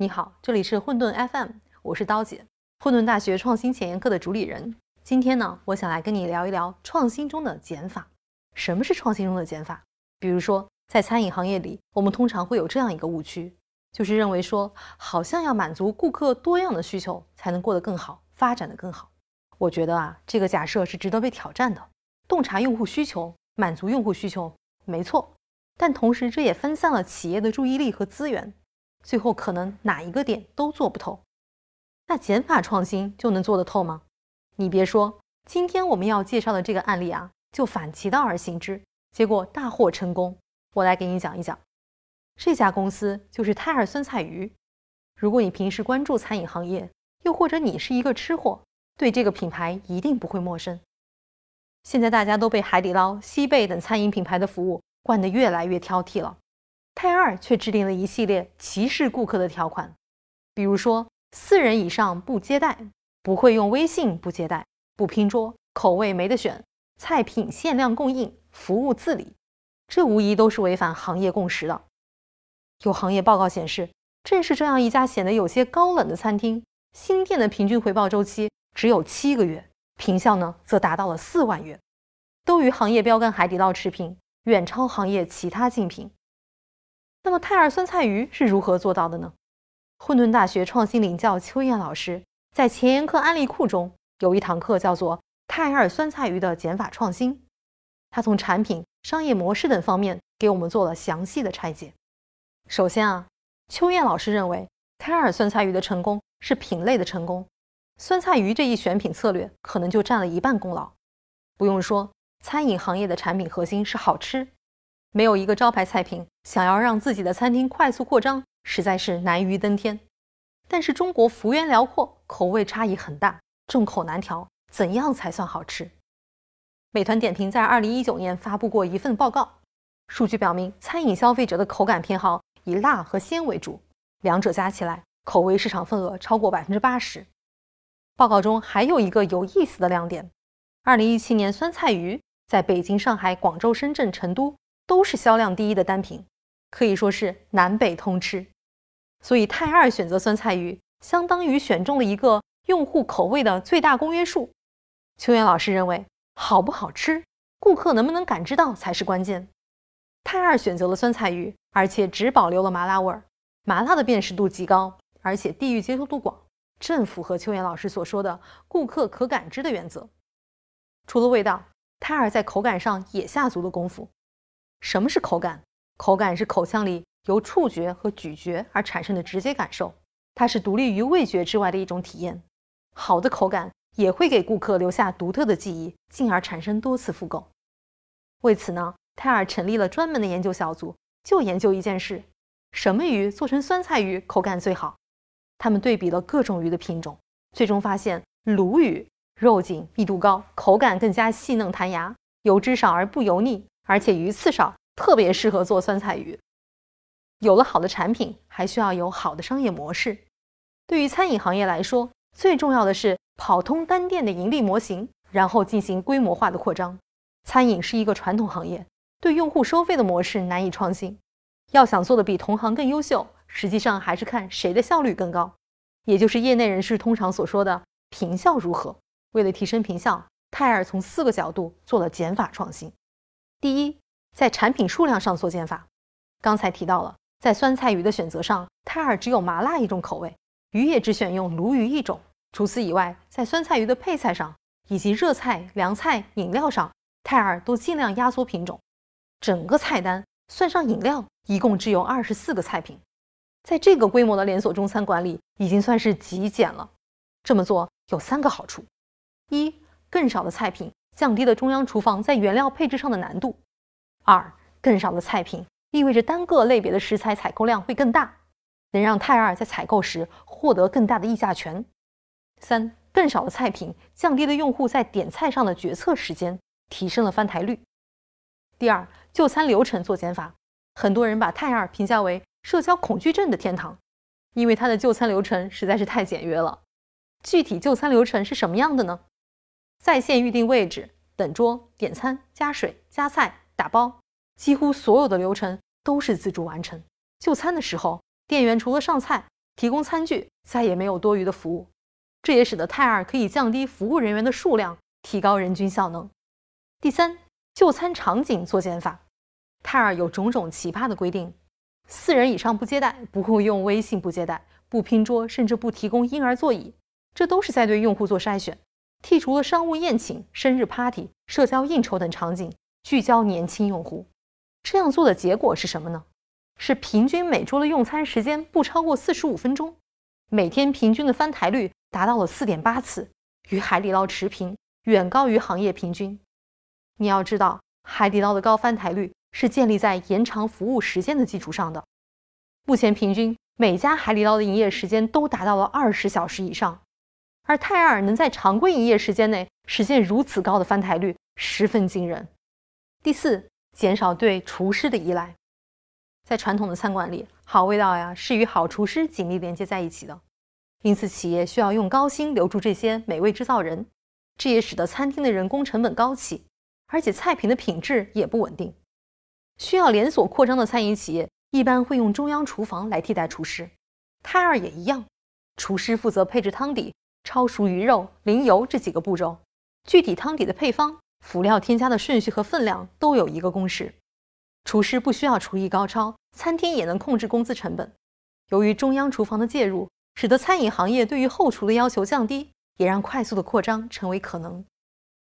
你好，这里是混沌 FM，我是刀姐，混沌大学创新前沿课的主理人。今天呢，我想来跟你聊一聊创新中的减法。什么是创新中的减法？比如说，在餐饮行业里，我们通常会有这样一个误区，就是认为说，好像要满足顾客多样的需求，才能过得更好，发展的更好。我觉得啊，这个假设是值得被挑战的。洞察用户需求，满足用户需求，没错，但同时这也分散了企业的注意力和资源。最后可能哪一个点都做不透，那减法创新就能做得透吗？你别说，今天我们要介绍的这个案例啊，就反其道而行之，结果大获成功。我来给你讲一讲，这家公司就是泰尔酸菜鱼。如果你平时关注餐饮行业，又或者你是一个吃货，对这个品牌一定不会陌生。现在大家都被海底捞、西贝等餐饮品牌的服务惯得越来越挑剔了。泰二却制定了一系列歧视顾客的条款，比如说四人以上不接待，不会用微信不接待，不拼桌，口味没得选，菜品限量供应，服务自理，这无疑都是违反行业共识的。有行业报告显示，正是这样一家显得有些高冷的餐厅，新店的平均回报周期只有七个月，平效呢则达到了四万元，都与行业标杆海底捞持平，远超行业其他竞品。那么泰尔酸菜鱼是如何做到的呢？混沌大学创新领教邱燕老师在前沿课案例库中有一堂课叫做泰尔酸菜鱼的减法创新，他从产品、商业模式等方面给我们做了详细的拆解。首先啊，邱燕老师认为泰尔酸菜鱼的成功是品类的成功，酸菜鱼这一选品策略可能就占了一半功劳。不用说，餐饮行业的产品核心是好吃。没有一个招牌菜品，想要让自己的餐厅快速扩张，实在是难于登天。但是中国幅员辽阔，口味差异很大，众口难调，怎样才算好吃？美团点评在二零一九年发布过一份报告，数据表明，餐饮消费者的口感偏好以辣和鲜为主，两者加起来，口味市场份额超过百分之八十。报告中还有一个有意思的亮点：二零一七年酸菜鱼在北京、上海、广州、深圳、成都。都是销量第一的单品，可以说是南北通吃。所以泰二选择酸菜鱼，相当于选中了一个用户口味的最大公约数。秋元老师认为，好不好吃，顾客能不能感知到才是关键。泰二选择了酸菜鱼，而且只保留了麻辣味儿，麻辣的辨识度极高，而且地域接受度广，正符合秋元老师所说的顾客可感知的原则。除了味道，泰二在口感上也下足了功夫。什么是口感？口感是口腔里由触觉和咀嚼而产生的直接感受，它是独立于味觉之外的一种体验。好的口感也会给顾客留下独特的记忆，进而产生多次复购。为此呢，泰尔成立了专门的研究小组，就研究一件事：什么鱼做成酸菜鱼口感最好？他们对比了各种鱼的品种，最终发现鲈鱼肉紧、密度高，口感更加细嫩弹牙，油脂少而不油腻。而且鱼刺少，特别适合做酸菜鱼。有了好的产品，还需要有好的商业模式。对于餐饮行业来说，最重要的是跑通单店的盈利模型，然后进行规模化的扩张。餐饮是一个传统行业，对用户收费的模式难以创新。要想做的比同行更优秀，实际上还是看谁的效率更高，也就是业内人士通常所说的平效如何。为了提升平效，泰尔从四个角度做了减法创新。第一，在产品数量上做减法。刚才提到了，在酸菜鱼的选择上，泰尔只有麻辣一种口味，鱼也只选用鲈鱼一种。除此以外，在酸菜鱼的配菜上，以及热菜、凉菜、饮料上，泰尔都尽量压缩品种。整个菜单算上饮料，一共只有二十四个菜品。在这个规模的连锁中餐馆里，已经算是极简了。这么做有三个好处：一，更少的菜品。降低了中央厨房在原料配置上的难度。二，更少的菜品意味着单个类别的食材采购量会更大，能让泰二在采购时获得更大的议价权。三，更少的菜品降低了用户在点菜上的决策时间，提升了翻台率。第二，就餐流程做减法。很多人把泰二评价为社交恐惧症的天堂，因为它的就餐流程实在是太简约了。具体就餐流程是什么样的呢？在线预定位置、等桌、点餐、加水、加菜、打包，几乎所有的流程都是自助完成。就餐的时候，店员除了上菜，提供餐具，再也没有多余的服务。这也使得泰尔可以降低服务人员的数量，提高人均效能。第三，就餐场景做减法。泰尔有种种奇葩的规定：四人以上不接待，不会用微信不接待，不拼桌，甚至不提供婴儿座椅。这都是在对用户做筛选，剔除了商务宴请、生日 party、社交应酬等场景，聚焦年轻用户。这样做的结果是什么呢？是平均每桌的用餐时间不超过四十五分钟，每天平均的翻台率达到了四点八次，与海底捞持平，远高于行业平均。你要知道，海底捞的高翻台率是建立在延长服务时间的基础上的。目前平均每家海底捞的营业时间都达到了二十小时以上，而泰尔能在常规营业时间内实现如此高的翻台率，十分惊人。第四，减少对厨师的依赖。在传统的餐馆里，好味道呀是与好厨师紧密连接在一起的，因此企业需要用高薪留住这些美味制造人，这也使得餐厅的人工成本高企，而且菜品的品质也不稳定。需要连锁扩张的餐饮企业一般会用中央厨房来替代厨师，泰尔也一样，厨师负责配置汤底、焯熟鱼肉、淋油这几个步骤，具体汤底的配方、辅料添加的顺序和分量都有一个公式。厨师不需要厨艺高超，餐厅也能控制工资成本。由于中央厨房的介入，使得餐饮行业对于后厨的要求降低，也让快速的扩张成为可能。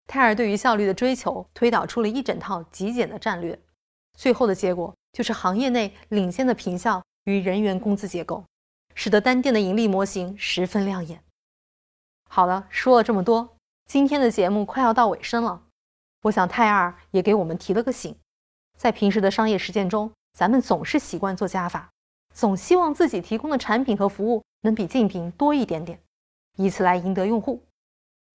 泰尔对于效率的追求，推导出了一整套极简的战略，最后的结果就是行业内领先的品效与人员工资结构，使得单店的盈利模型十分亮眼。好了，说了这么多，今天的节目快要到尾声了，我想泰尔也给我们提了个醒。在平时的商业实践中，咱们总是习惯做加法，总希望自己提供的产品和服务能比竞品多一点点，以此来赢得用户。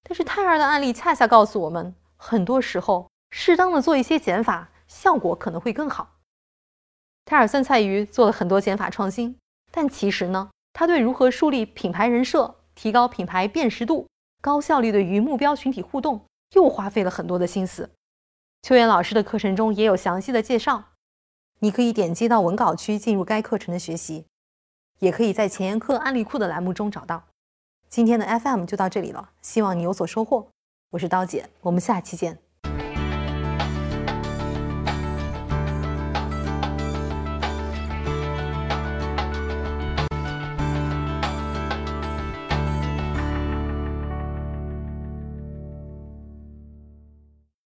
但是泰尔的案例恰恰告诉我们，很多时候适当的做一些减法，效果可能会更好。泰尔酸菜鱼做了很多减法创新，但其实呢，他对如何树立品牌人设、提高品牌辨识度、高效率的与目标群体互动，又花费了很多的心思。秋妍老师的课程中也有详细的介绍，你可以点击到文稿区进入该课程的学习，也可以在前沿课案例库的栏目中找到。今天的 FM 就到这里了，希望你有所收获。我是刀姐，我们下期见。